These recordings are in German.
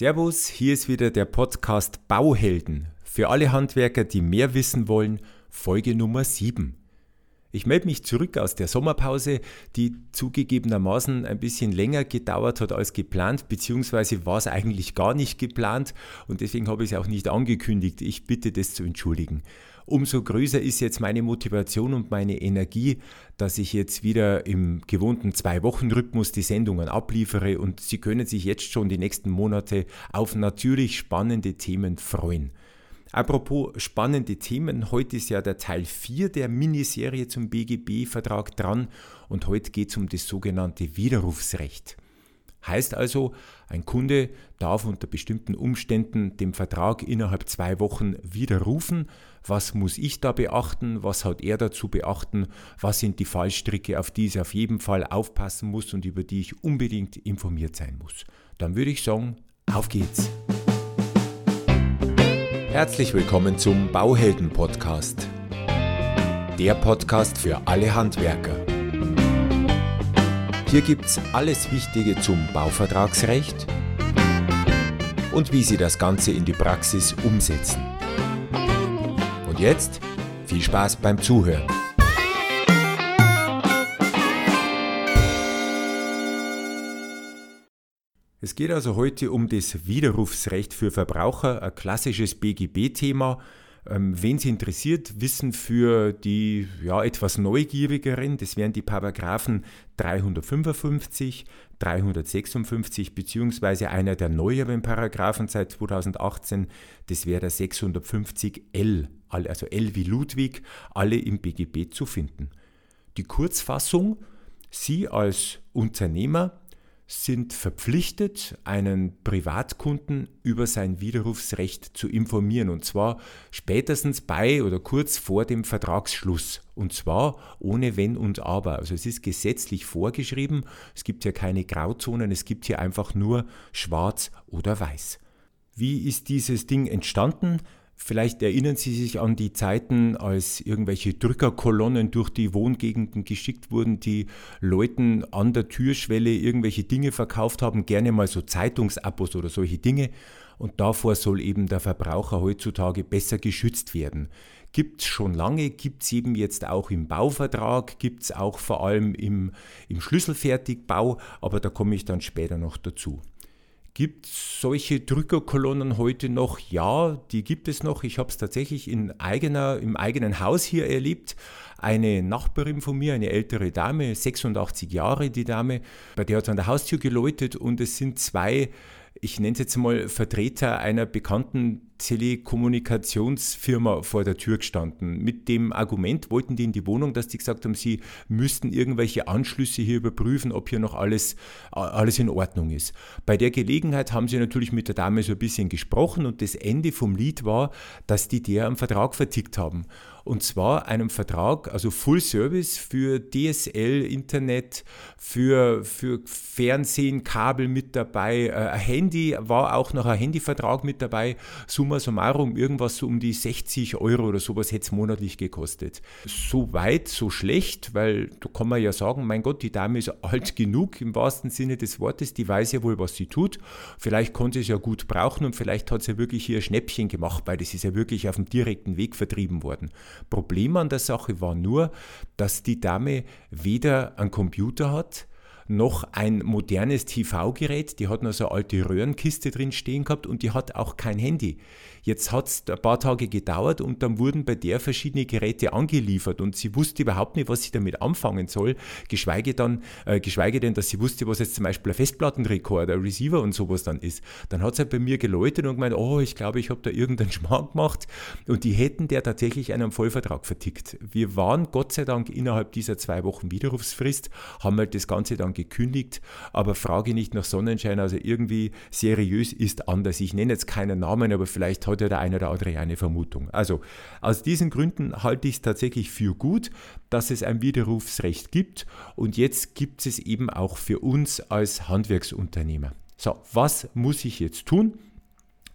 Servus, hier ist wieder der Podcast Bauhelden. Für alle Handwerker, die mehr wissen wollen, Folge Nummer 7. Ich melde mich zurück aus der Sommerpause, die zugegebenermaßen ein bisschen länger gedauert hat als geplant, beziehungsweise war es eigentlich gar nicht geplant und deswegen habe ich es auch nicht angekündigt. Ich bitte das zu entschuldigen. Umso größer ist jetzt meine Motivation und meine Energie, dass ich jetzt wieder im gewohnten Zwei-Wochen-Rhythmus die Sendungen abliefere und Sie können sich jetzt schon die nächsten Monate auf natürlich spannende Themen freuen. Apropos spannende Themen, heute ist ja der Teil 4 der Miniserie zum BGB-Vertrag dran und heute geht es um das sogenannte Widerrufsrecht. Heißt also, ein Kunde darf unter bestimmten Umständen den Vertrag innerhalb zwei Wochen widerrufen. Was muss ich da beachten? Was hat er dazu beachten? Was sind die Fallstricke, auf die ich auf jeden Fall aufpassen muss und über die ich unbedingt informiert sein muss? Dann würde ich sagen, auf geht's! Herzlich willkommen zum Bauhelden Podcast. Der Podcast für alle Handwerker. Hier gibt's alles Wichtige zum Bauvertragsrecht und wie Sie das Ganze in die Praxis umsetzen. Jetzt viel Spaß beim Zuhören. Es geht also heute um das Widerrufsrecht für Verbraucher, ein klassisches BGB-Thema. Ähm, Wen es interessiert, wissen für die ja, etwas Neugierigeren, das wären die Paragraphen 355, 356 beziehungsweise einer der neueren Paragraphen seit 2018, das wäre der 650L, also L wie Ludwig, alle im BGB zu finden. Die Kurzfassung, Sie als Unternehmer sind verpflichtet, einen Privatkunden über sein Widerrufsrecht zu informieren. Und zwar spätestens bei oder kurz vor dem Vertragsschluss. Und zwar ohne Wenn und Aber. Also es ist gesetzlich vorgeschrieben. Es gibt hier keine Grauzonen. Es gibt hier einfach nur Schwarz oder Weiß. Wie ist dieses Ding entstanden? Vielleicht erinnern Sie sich an die Zeiten, als irgendwelche Drückerkolonnen durch die Wohngegenden geschickt wurden, die Leuten an der Türschwelle irgendwelche Dinge verkauft haben, gerne mal so Zeitungsabos oder solche Dinge. Und davor soll eben der Verbraucher heutzutage besser geschützt werden. Gibt es schon lange, gibt es eben jetzt auch im Bauvertrag, gibt es auch vor allem im, im Schlüsselfertigbau, aber da komme ich dann später noch dazu. Gibt es solche Drückerkolonnen heute noch? Ja, die gibt es noch. Ich habe es tatsächlich in eigener, im eigenen Haus hier erlebt. Eine Nachbarin von mir, eine ältere Dame, 86 Jahre die Dame, bei der hat es an der Haustür geläutet und es sind zwei ich nenne es jetzt mal Vertreter einer bekannten Telekommunikationsfirma vor der Tür gestanden. Mit dem Argument wollten die in die Wohnung, dass die gesagt haben, sie müssten irgendwelche Anschlüsse hier überprüfen, ob hier noch alles, alles in Ordnung ist. Bei der Gelegenheit haben sie natürlich mit der Dame so ein bisschen gesprochen und das Ende vom Lied war, dass die der einen Vertrag vertickt haben. Und zwar einem Vertrag, also Full Service für DSL, Internet, für, für Fernsehen, Kabel mit dabei, äh, ein Handy, war auch noch ein Handyvertrag mit dabei. Summa summarum, irgendwas so um die 60 Euro oder sowas hätte es monatlich gekostet. So weit, so schlecht, weil da kann man ja sagen, mein Gott, die Dame ist alt genug im wahrsten Sinne des Wortes, die weiß ja wohl, was sie tut. Vielleicht konnte sie es ja gut brauchen und vielleicht hat sie ja wirklich ein Schnäppchen gemacht, weil das ist ja wirklich auf dem direkten Weg vertrieben worden. Problem an der Sache war nur, dass die Dame weder einen Computer hat, noch ein modernes TV-Gerät, die hat noch so eine alte Röhrenkiste drin stehen gehabt und die hat auch kein Handy. Jetzt hat es ein paar Tage gedauert und dann wurden bei der verschiedene Geräte angeliefert und sie wusste überhaupt nicht, was sie damit anfangen soll, geschweige, dann, äh, geschweige denn, dass sie wusste, was jetzt zum Beispiel ein Festplattenrekorder, Receiver und sowas dann ist. Dann hat sie halt bei mir geläutet und gemeint, oh, ich glaube, ich habe da irgendeinen Schmarrn gemacht und die hätten der tatsächlich einen Vollvertrag vertickt. Wir waren Gott sei Dank innerhalb dieser zwei Wochen Widerrufsfrist, haben halt das Ganze dann gekündigt, aber frage nicht nach Sonnenschein, also irgendwie seriös ist anders. Ich nenne jetzt keinen Namen, aber vielleicht hat ja der eine oder andere eine Vermutung. Also aus diesen Gründen halte ich es tatsächlich für gut, dass es ein Widerrufsrecht gibt und jetzt gibt es eben auch für uns als Handwerksunternehmer. So, was muss ich jetzt tun?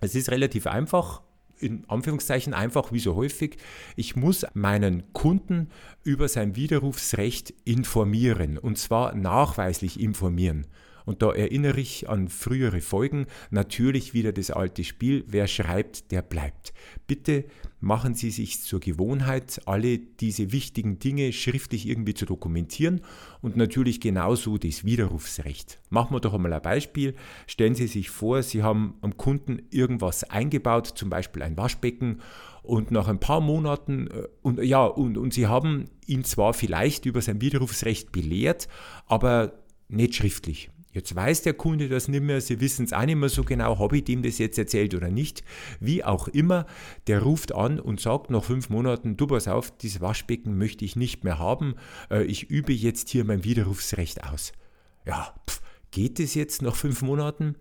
Es ist relativ einfach in Anführungszeichen einfach wie so häufig, ich muss meinen Kunden über sein Widerrufsrecht informieren und zwar nachweislich informieren. Und da erinnere ich an frühere Folgen, natürlich wieder das alte Spiel, wer schreibt, der bleibt. Bitte machen Sie sich zur Gewohnheit, alle diese wichtigen Dinge schriftlich irgendwie zu dokumentieren und natürlich genauso das Widerrufsrecht. Machen wir doch einmal ein Beispiel. Stellen Sie sich vor, Sie haben am Kunden irgendwas eingebaut, zum Beispiel ein Waschbecken und nach ein paar Monaten, äh, und, ja, und, und Sie haben ihn zwar vielleicht über sein Widerrufsrecht belehrt, aber nicht schriftlich. Jetzt weiß der Kunde das nicht mehr, Sie wissen es auch nicht mehr so genau, habe ich dem das jetzt erzählt oder nicht. Wie auch immer, der ruft an und sagt nach fünf Monaten, du pass auf, dieses Waschbecken möchte ich nicht mehr haben, äh, ich übe jetzt hier mein Widerrufsrecht aus. Ja, pf, geht es jetzt nach fünf Monaten?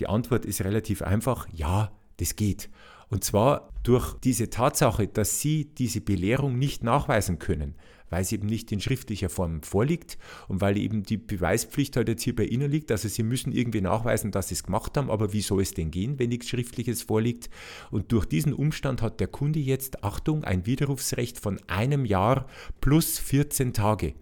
Die Antwort ist relativ einfach, ja, das geht. Und zwar durch diese Tatsache, dass Sie diese Belehrung nicht nachweisen können weil sie eben nicht in schriftlicher Form vorliegt und weil eben die Beweispflicht halt jetzt hier bei Ihnen liegt. Also Sie müssen irgendwie nachweisen, dass Sie es gemacht haben, aber wie soll es denn gehen, wenn nichts Schriftliches vorliegt? Und durch diesen Umstand hat der Kunde jetzt, Achtung, ein Widerrufsrecht von einem Jahr plus 14 Tage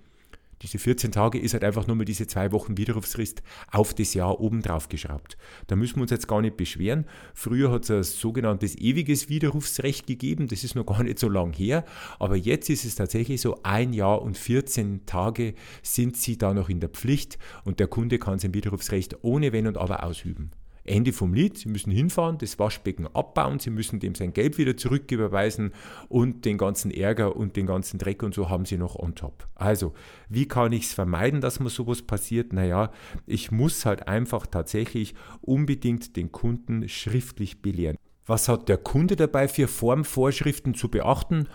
diese 14 Tage ist halt einfach nur mal diese zwei Wochen Widerrufsfrist auf das Jahr obendrauf geschraubt. Da müssen wir uns jetzt gar nicht beschweren. Früher hat es ein sogenanntes ewiges Widerrufsrecht gegeben, das ist noch gar nicht so lang her, aber jetzt ist es tatsächlich so, ein Jahr und 14 Tage sind Sie da noch in der Pflicht und der Kunde kann sein Widerrufsrecht ohne Wenn und Aber ausüben. Ende vom Lied, Sie müssen hinfahren, das Waschbecken abbauen, Sie müssen dem sein Geld wieder zurücküberweisen und den ganzen Ärger und den ganzen Dreck und so haben Sie noch on top. Also, wie kann ich es vermeiden, dass mir sowas passiert? Naja, ich muss halt einfach tatsächlich unbedingt den Kunden schriftlich belehren. Was hat der Kunde dabei für Formvorschriften zu beachten?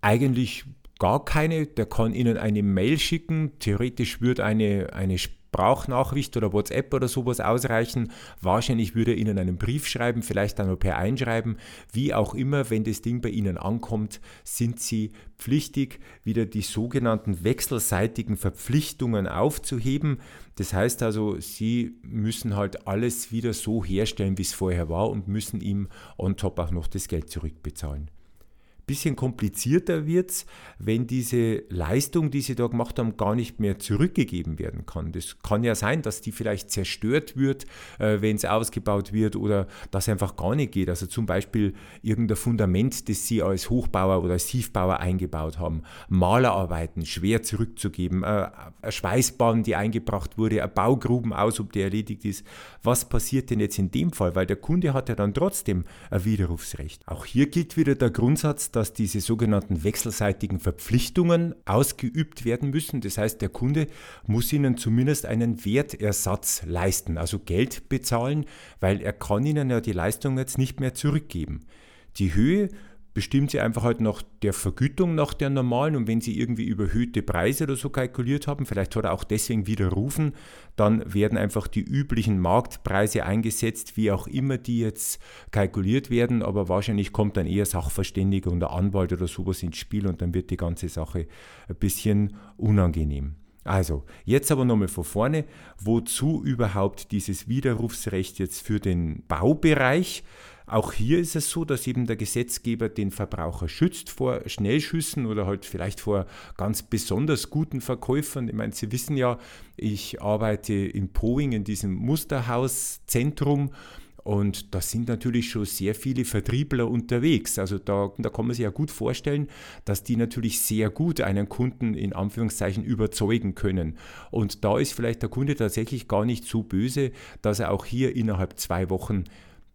Eigentlich gar keine. Der kann Ihnen eine Mail schicken. Theoretisch würde eine, eine Sprachnachricht oder WhatsApp oder sowas ausreichen. Wahrscheinlich würde er Ihnen einen Brief schreiben, vielleicht dann noch per Einschreiben. Wie auch immer, wenn das Ding bei Ihnen ankommt, sind Sie pflichtig, wieder die sogenannten wechselseitigen Verpflichtungen aufzuheben. Das heißt also, Sie müssen halt alles wieder so herstellen, wie es vorher war und müssen ihm on top auch noch das Geld zurückbezahlen bisschen komplizierter wird es, wenn diese Leistung, die sie da gemacht haben, gar nicht mehr zurückgegeben werden kann. Das kann ja sein, dass die vielleicht zerstört wird, äh, wenn es ausgebaut wird oder dass einfach gar nicht geht. Also zum Beispiel irgendein Fundament, das sie als Hochbauer oder als Tiefbauer eingebaut haben, Malerarbeiten schwer zurückzugeben, äh, eine Schweißbahn, die eingebracht wurde, Baugruben aus, ob der erledigt ist. Was passiert denn jetzt in dem Fall? Weil der Kunde hat ja dann trotzdem ein Widerrufsrecht. Auch hier gilt wieder der Grundsatz, dass diese sogenannten wechselseitigen Verpflichtungen ausgeübt werden müssen. Das heißt, der Kunde muss Ihnen zumindest einen Wertersatz leisten, also Geld bezahlen, weil er kann Ihnen ja die Leistung jetzt nicht mehr zurückgeben. Die Höhe bestimmt sie einfach halt nach der Vergütung, nach der normalen. Und wenn sie irgendwie überhöhte Preise oder so kalkuliert haben, vielleicht hat er auch deswegen widerrufen, dann werden einfach die üblichen Marktpreise eingesetzt, wie auch immer die jetzt kalkuliert werden. Aber wahrscheinlich kommt dann eher Sachverständiger und der Anwalt oder sowas ins Spiel und dann wird die ganze Sache ein bisschen unangenehm. Also, jetzt aber nochmal von vorne, wozu überhaupt dieses Widerrufsrecht jetzt für den Baubereich? Auch hier ist es so, dass eben der Gesetzgeber den Verbraucher schützt vor Schnellschüssen oder halt vielleicht vor ganz besonders guten Verkäufern. Ich meine, Sie wissen ja, ich arbeite in Poing in diesem Musterhauszentrum und da sind natürlich schon sehr viele Vertriebler unterwegs. Also da, da kann man sich ja gut vorstellen, dass die natürlich sehr gut einen Kunden in Anführungszeichen überzeugen können. Und da ist vielleicht der Kunde tatsächlich gar nicht so böse, dass er auch hier innerhalb zwei Wochen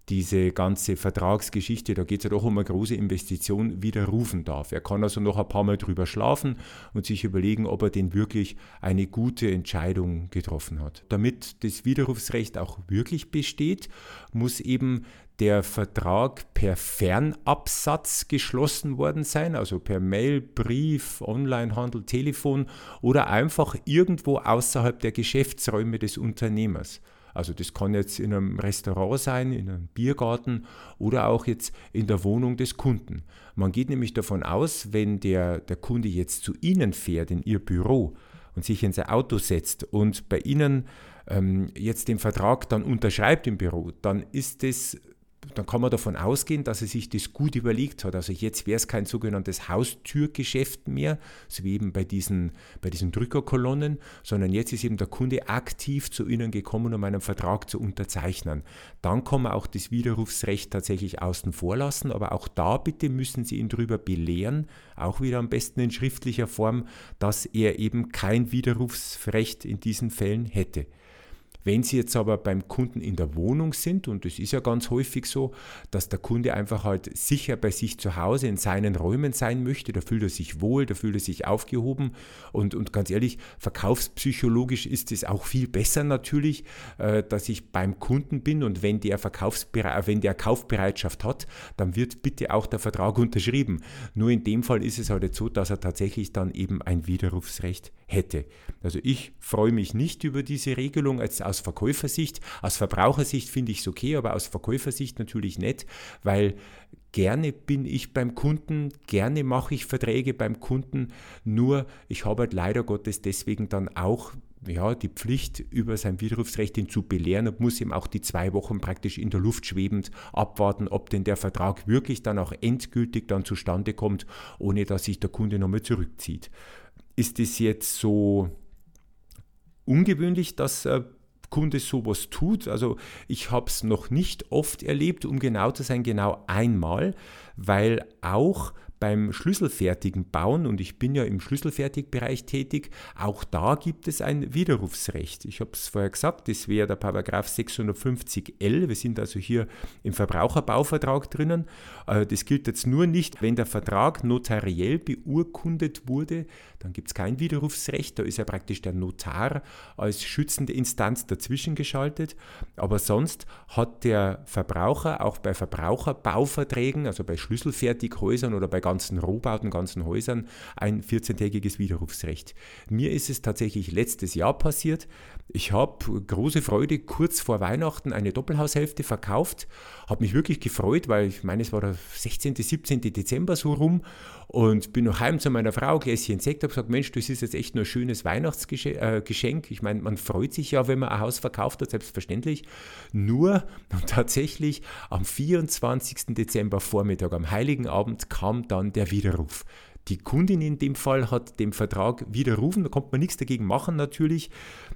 diese ganze Vertragsgeschichte, da geht es ja doch um eine große Investition, widerrufen darf. Er kann also noch ein paar Mal drüber schlafen und sich überlegen, ob er denn wirklich eine gute Entscheidung getroffen hat. Damit das Widerrufsrecht auch wirklich besteht, muss eben der Vertrag per Fernabsatz geschlossen worden sein, also per Mail, Brief, Onlinehandel, Telefon oder einfach irgendwo außerhalb der Geschäftsräume des Unternehmers. Also das kann jetzt in einem Restaurant sein, in einem Biergarten oder auch jetzt in der Wohnung des Kunden. Man geht nämlich davon aus, wenn der, der Kunde jetzt zu Ihnen fährt, in Ihr Büro und sich in sein Auto setzt und bei Ihnen ähm, jetzt den Vertrag dann unterschreibt im Büro, dann ist es dann kann man davon ausgehen, dass er sich das gut überlegt hat. Also jetzt wäre es kein sogenanntes Haustürgeschäft mehr, so wie eben bei diesen, bei diesen Drückerkolonnen, sondern jetzt ist eben der Kunde aktiv zu Ihnen gekommen, um einen Vertrag zu unterzeichnen. Dann kann man auch das Widerrufsrecht tatsächlich außen vor lassen, aber auch da bitte müssen Sie ihn darüber belehren, auch wieder am besten in schriftlicher Form, dass er eben kein Widerrufsrecht in diesen Fällen hätte. Wenn Sie jetzt aber beim Kunden in der Wohnung sind, und es ist ja ganz häufig so, dass der Kunde einfach halt sicher bei sich zu Hause in seinen Räumen sein möchte, da fühlt er sich wohl, da fühlt er sich aufgehoben und, und ganz ehrlich, verkaufspsychologisch ist es auch viel besser natürlich, äh, dass ich beim Kunden bin und wenn der, Verkaufsbere wenn der Kaufbereitschaft hat, dann wird bitte auch der Vertrag unterschrieben. Nur in dem Fall ist es halt so, dass er tatsächlich dann eben ein Widerrufsrecht hätte. Also ich freue mich nicht über diese Regelung als aus Verkäufersicht. Aus Verbrauchersicht finde ich es okay, aber aus Verkäufersicht natürlich nicht, weil gerne bin ich beim Kunden, gerne mache ich Verträge beim Kunden, nur ich habe halt leider Gottes deswegen dann auch ja, die Pflicht, über sein Widerrufsrecht ihn zu belehren und muss ihm auch die zwei Wochen praktisch in der Luft schwebend abwarten, ob denn der Vertrag wirklich dann auch endgültig dann zustande kommt, ohne dass sich der Kunde nochmal zurückzieht. Ist es jetzt so ungewöhnlich, dass äh, Kunde sowas tut. Also ich habe es noch nicht oft erlebt, um genau zu sein, genau einmal, weil auch beim schlüsselfertigen Bauen, und ich bin ja im Schlüsselfertigbereich tätig, auch da gibt es ein Widerrufsrecht. Ich habe es vorher gesagt, das wäre der Paragraph 650l. Wir sind also hier im Verbraucherbauvertrag drinnen. Äh, das gilt jetzt nur nicht, wenn der Vertrag notariell beurkundet wurde, dann gibt es kein Widerrufsrecht. Da ist ja praktisch der Notar als schützende Instanz dazwischen geschaltet. Aber sonst hat der Verbraucher auch bei Verbraucherbauverträgen, also bei Schlüsselfertighäusern oder bei ganzen Rohbauten, ganzen Häusern ein 14-tägiges Widerrufsrecht. Mir ist es tatsächlich letztes Jahr passiert. Ich habe große Freude kurz vor Weihnachten eine Doppelhaushälfte verkauft, habe mich wirklich gefreut, weil ich meine, es war der 16., 17. Dezember so rum und bin noch heim zu meiner Frau, Gläschen Sekt, habe gesagt, Mensch, das ist jetzt echt nur ein schönes Weihnachtsgeschenk. Ich meine, man freut sich ja, wenn man ein Haus verkauft hat, selbstverständlich. Nur tatsächlich am 24. Dezember Vormittag, am Heiligen Abend, kam dann der Widerruf. Die Kundin in dem Fall hat den Vertrag widerrufen, da konnte man nichts dagegen machen natürlich.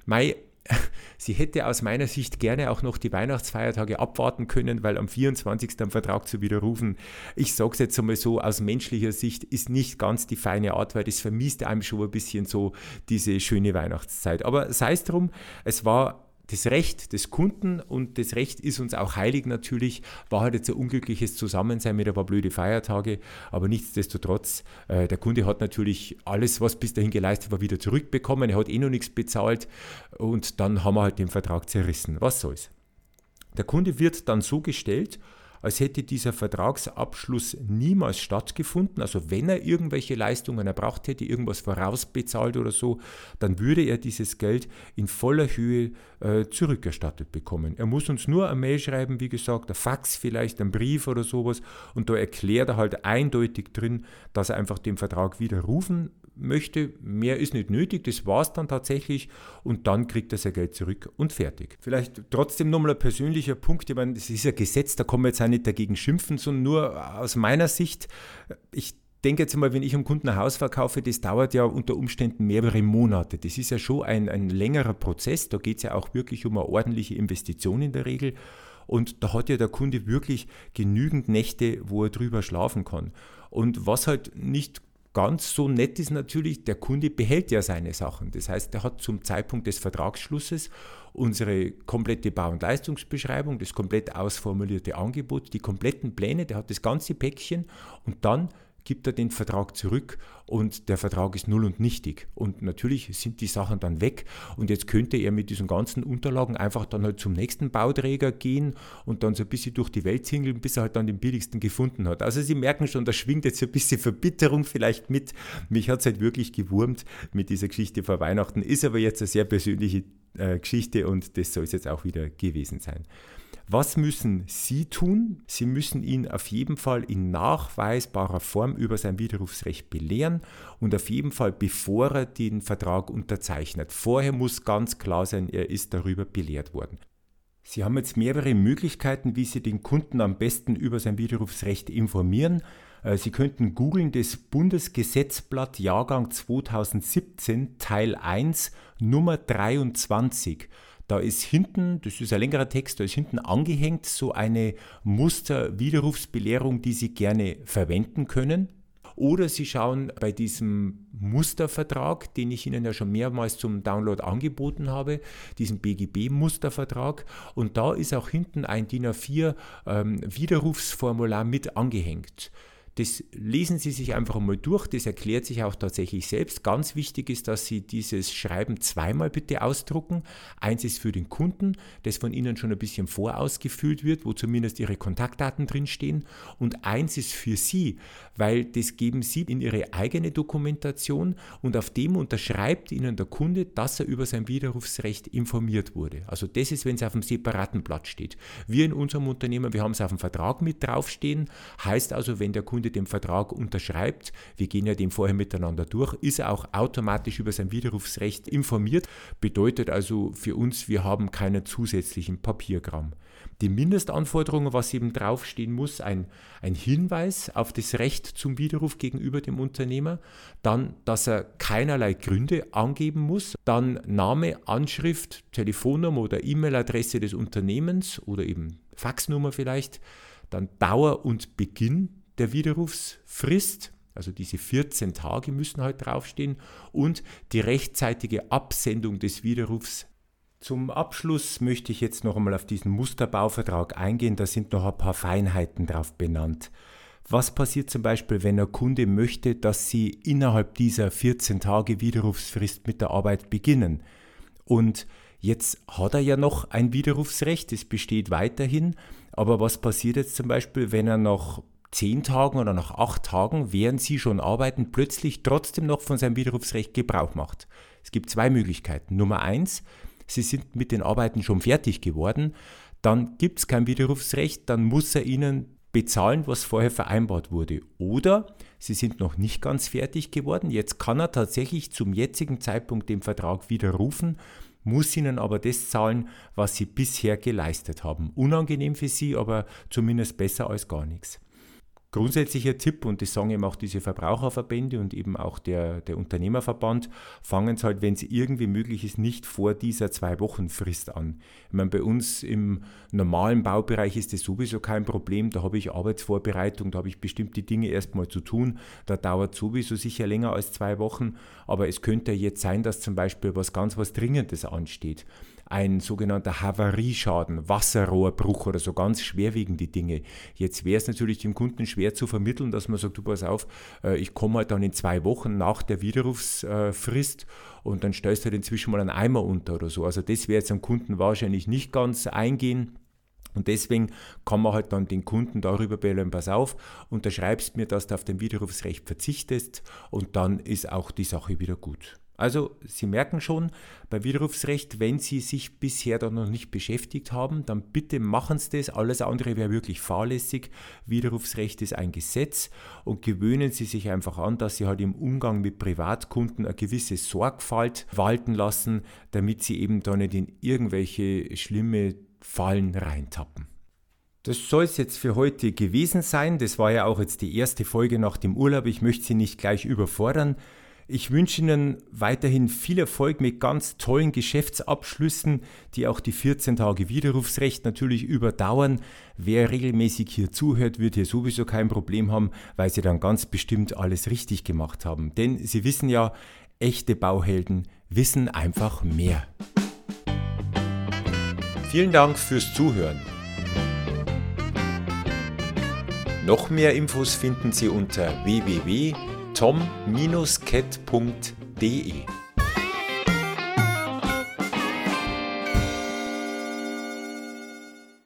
Mai, sie hätte aus meiner Sicht gerne auch noch die Weihnachtsfeiertage abwarten können, weil am 24. am Vertrag zu widerrufen, ich sage es jetzt einmal so, aus menschlicher Sicht ist nicht ganz die feine Art, weil das vermisst einem schon ein bisschen so diese schöne Weihnachtszeit. Aber sei es drum, es war das Recht des Kunden und das Recht ist uns auch heilig natürlich, war halt jetzt ein unglückliches Zusammensein mit ein paar blöde Feiertage, aber nichtsdestotrotz, äh, der Kunde hat natürlich alles, was bis dahin geleistet war, wieder zurückbekommen, er hat eh noch nichts bezahlt und dann haben wir halt den Vertrag zerrissen. Was soll's? Der Kunde wird dann so gestellt, als hätte dieser Vertragsabschluss niemals stattgefunden. Also wenn er irgendwelche Leistungen erbracht hätte, irgendwas vorausbezahlt oder so, dann würde er dieses Geld in voller Höhe äh, zurückerstattet bekommen. Er muss uns nur eine Mail schreiben, wie gesagt, ein Fax vielleicht, ein Brief oder sowas und da erklärt er halt eindeutig drin, dass er einfach den Vertrag widerrufen möchte. Mehr ist nicht nötig, das war es dann tatsächlich und dann kriegt er sein Geld zurück und fertig. Vielleicht trotzdem nochmal ein persönlicher Punkt, ich meine, das ist ja Gesetz, da kann man jetzt auch nicht dagegen schimpfen, sondern nur aus meiner Sicht, ich denke jetzt mal, wenn ich einem Kunden ein Haus verkaufe, das dauert ja unter Umständen mehrere Monate. Das ist ja schon ein, ein längerer Prozess. Da geht es ja auch wirklich um eine ordentliche Investition in der Regel. Und da hat ja der Kunde wirklich genügend Nächte, wo er drüber schlafen kann. Und was halt nicht Ganz so nett ist natürlich, der Kunde behält ja seine Sachen. Das heißt, er hat zum Zeitpunkt des Vertragsschlusses unsere komplette Bau- und Leistungsbeschreibung, das komplett ausformulierte Angebot, die kompletten Pläne, der hat das ganze Päckchen und dann gibt er den Vertrag zurück und der Vertrag ist null und nichtig. Und natürlich sind die Sachen dann weg und jetzt könnte er mit diesen ganzen Unterlagen einfach dann halt zum nächsten Bauträger gehen und dann so ein bisschen durch die Welt zingeln, bis er halt dann den billigsten gefunden hat. Also Sie merken schon, da schwingt jetzt ein bisschen Verbitterung vielleicht mit. Mich hat es halt wirklich gewurmt mit dieser Geschichte vor Weihnachten, ist aber jetzt eine sehr persönliche äh, Geschichte und das soll es jetzt auch wieder gewesen sein. Was müssen Sie tun? Sie müssen ihn auf jeden Fall in nachweisbarer Form über sein Widerrufsrecht belehren und auf jeden Fall, bevor er den Vertrag unterzeichnet. Vorher muss ganz klar sein, er ist darüber belehrt worden. Sie haben jetzt mehrere Möglichkeiten, wie Sie den Kunden am besten über sein Widerrufsrecht informieren. Äh, Sie könnten googeln das Bundesgesetzblatt Jahrgang 2017 Teil 1 Nummer 23. Da ist hinten, das ist ein längerer Text, da ist hinten angehängt so eine Musterwiderrufsbelehrung, die Sie gerne verwenden können. Oder Sie schauen bei diesem Mustervertrag, den ich Ihnen ja schon mehrmals zum Download angeboten habe, diesen BGB-Mustervertrag. Und da ist auch hinten ein DIN A4 ähm, Widerrufsformular mit angehängt. Das lesen Sie sich einfach mal durch, das erklärt sich auch tatsächlich selbst. Ganz wichtig ist, dass Sie dieses Schreiben zweimal bitte ausdrucken. Eins ist für den Kunden, das von Ihnen schon ein bisschen vorausgefüllt wird, wo zumindest Ihre Kontaktdaten drinstehen. Und eins ist für Sie, weil das geben Sie in Ihre eigene Dokumentation und auf dem unterschreibt Ihnen der Kunde, dass er über sein Widerrufsrecht informiert wurde. Also das ist, wenn es auf einem separaten Blatt steht. Wir in unserem Unternehmen, wir haben es auf dem Vertrag mit draufstehen, heißt also, wenn der Kunde Kunde den Vertrag unterschreibt, wir gehen ja den vorher miteinander durch, ist er auch automatisch über sein Widerrufsrecht informiert. Bedeutet also für uns, wir haben keinen zusätzlichen Papierkram. Die Mindestanforderungen, was eben draufstehen muss, ein, ein Hinweis auf das Recht zum Widerruf gegenüber dem Unternehmer, dann, dass er keinerlei Gründe angeben muss, dann Name, Anschrift, Telefonnummer oder E-Mail-Adresse des Unternehmens oder eben Faxnummer vielleicht, dann Dauer und Beginn der Widerrufsfrist, also diese 14 Tage müssen halt draufstehen, und die rechtzeitige Absendung des Widerrufs. Zum Abschluss möchte ich jetzt noch einmal auf diesen Musterbauvertrag eingehen, da sind noch ein paar Feinheiten drauf benannt. Was passiert zum Beispiel, wenn ein Kunde möchte, dass Sie innerhalb dieser 14 Tage Widerrufsfrist mit der Arbeit beginnen? Und jetzt hat er ja noch ein Widerrufsrecht, es besteht weiterhin, aber was passiert jetzt zum Beispiel, wenn er nach zehn Tagen oder nach acht Tagen, während Sie schon arbeiten, plötzlich trotzdem noch von seinem Widerrufsrecht Gebrauch macht. Es gibt zwei Möglichkeiten. Nummer eins, Sie sind mit den Arbeiten schon fertig geworden, dann gibt es kein Widerrufsrecht, dann muss er Ihnen bezahlen, was vorher vereinbart wurde. Oder Sie sind noch nicht ganz fertig geworden, jetzt kann er tatsächlich zum jetzigen Zeitpunkt den Vertrag widerrufen muss ihnen aber das zahlen, was sie bisher geleistet haben. Unangenehm für sie, aber zumindest besser als gar nichts grundsätzlicher Tipp, und das sagen eben auch diese Verbraucherverbände und eben auch der, der Unternehmerverband, fangen es halt, wenn es irgendwie möglich ist, nicht vor dieser Zwei-Wochen-Frist an. Ich meine, bei uns im normalen Baubereich ist das sowieso kein Problem. Da habe ich Arbeitsvorbereitung, da habe ich bestimmte Dinge erstmal zu tun. Da dauert sowieso sicher länger als zwei Wochen. Aber es könnte jetzt sein, dass zum Beispiel was ganz was Dringendes ansteht ein sogenannter Havarieschaden, Wasserrohrbruch oder so ganz schwerwiegende Dinge. Jetzt wäre es natürlich dem Kunden schwer zu vermitteln, dass man sagt, du pass auf, äh, ich komme halt dann in zwei Wochen nach der Widerrufsfrist und dann stellst du halt inzwischen mal einen Eimer unter oder so. Also das wäre jetzt am Kunden wahrscheinlich nicht ganz eingehen. Und deswegen kann man halt dann den Kunden darüber bellen, pass auf, unterschreibst mir, dass du auf dein Widerrufsrecht verzichtest und dann ist auch die Sache wieder gut. Also Sie merken schon, bei Widerrufsrecht, wenn Sie sich bisher da noch nicht beschäftigt haben, dann bitte machen Sie das. Alles andere wäre wirklich fahrlässig. Widerrufsrecht ist ein Gesetz und gewöhnen Sie sich einfach an, dass Sie halt im Umgang mit Privatkunden eine gewisse Sorgfalt walten lassen, damit Sie eben da nicht in irgendwelche schlimme Fallen reintappen. Das soll es jetzt für heute gewesen sein. Das war ja auch jetzt die erste Folge nach dem Urlaub. Ich möchte Sie nicht gleich überfordern. Ich wünsche Ihnen weiterhin viel Erfolg mit ganz tollen Geschäftsabschlüssen, die auch die 14 Tage Widerrufsrecht natürlich überdauern. Wer regelmäßig hier zuhört, wird hier sowieso kein Problem haben, weil Sie dann ganz bestimmt alles richtig gemacht haben. Denn Sie wissen ja, echte Bauhelden wissen einfach mehr. Vielen Dank fürs Zuhören. Noch mehr Infos finden Sie unter www tom-cat.de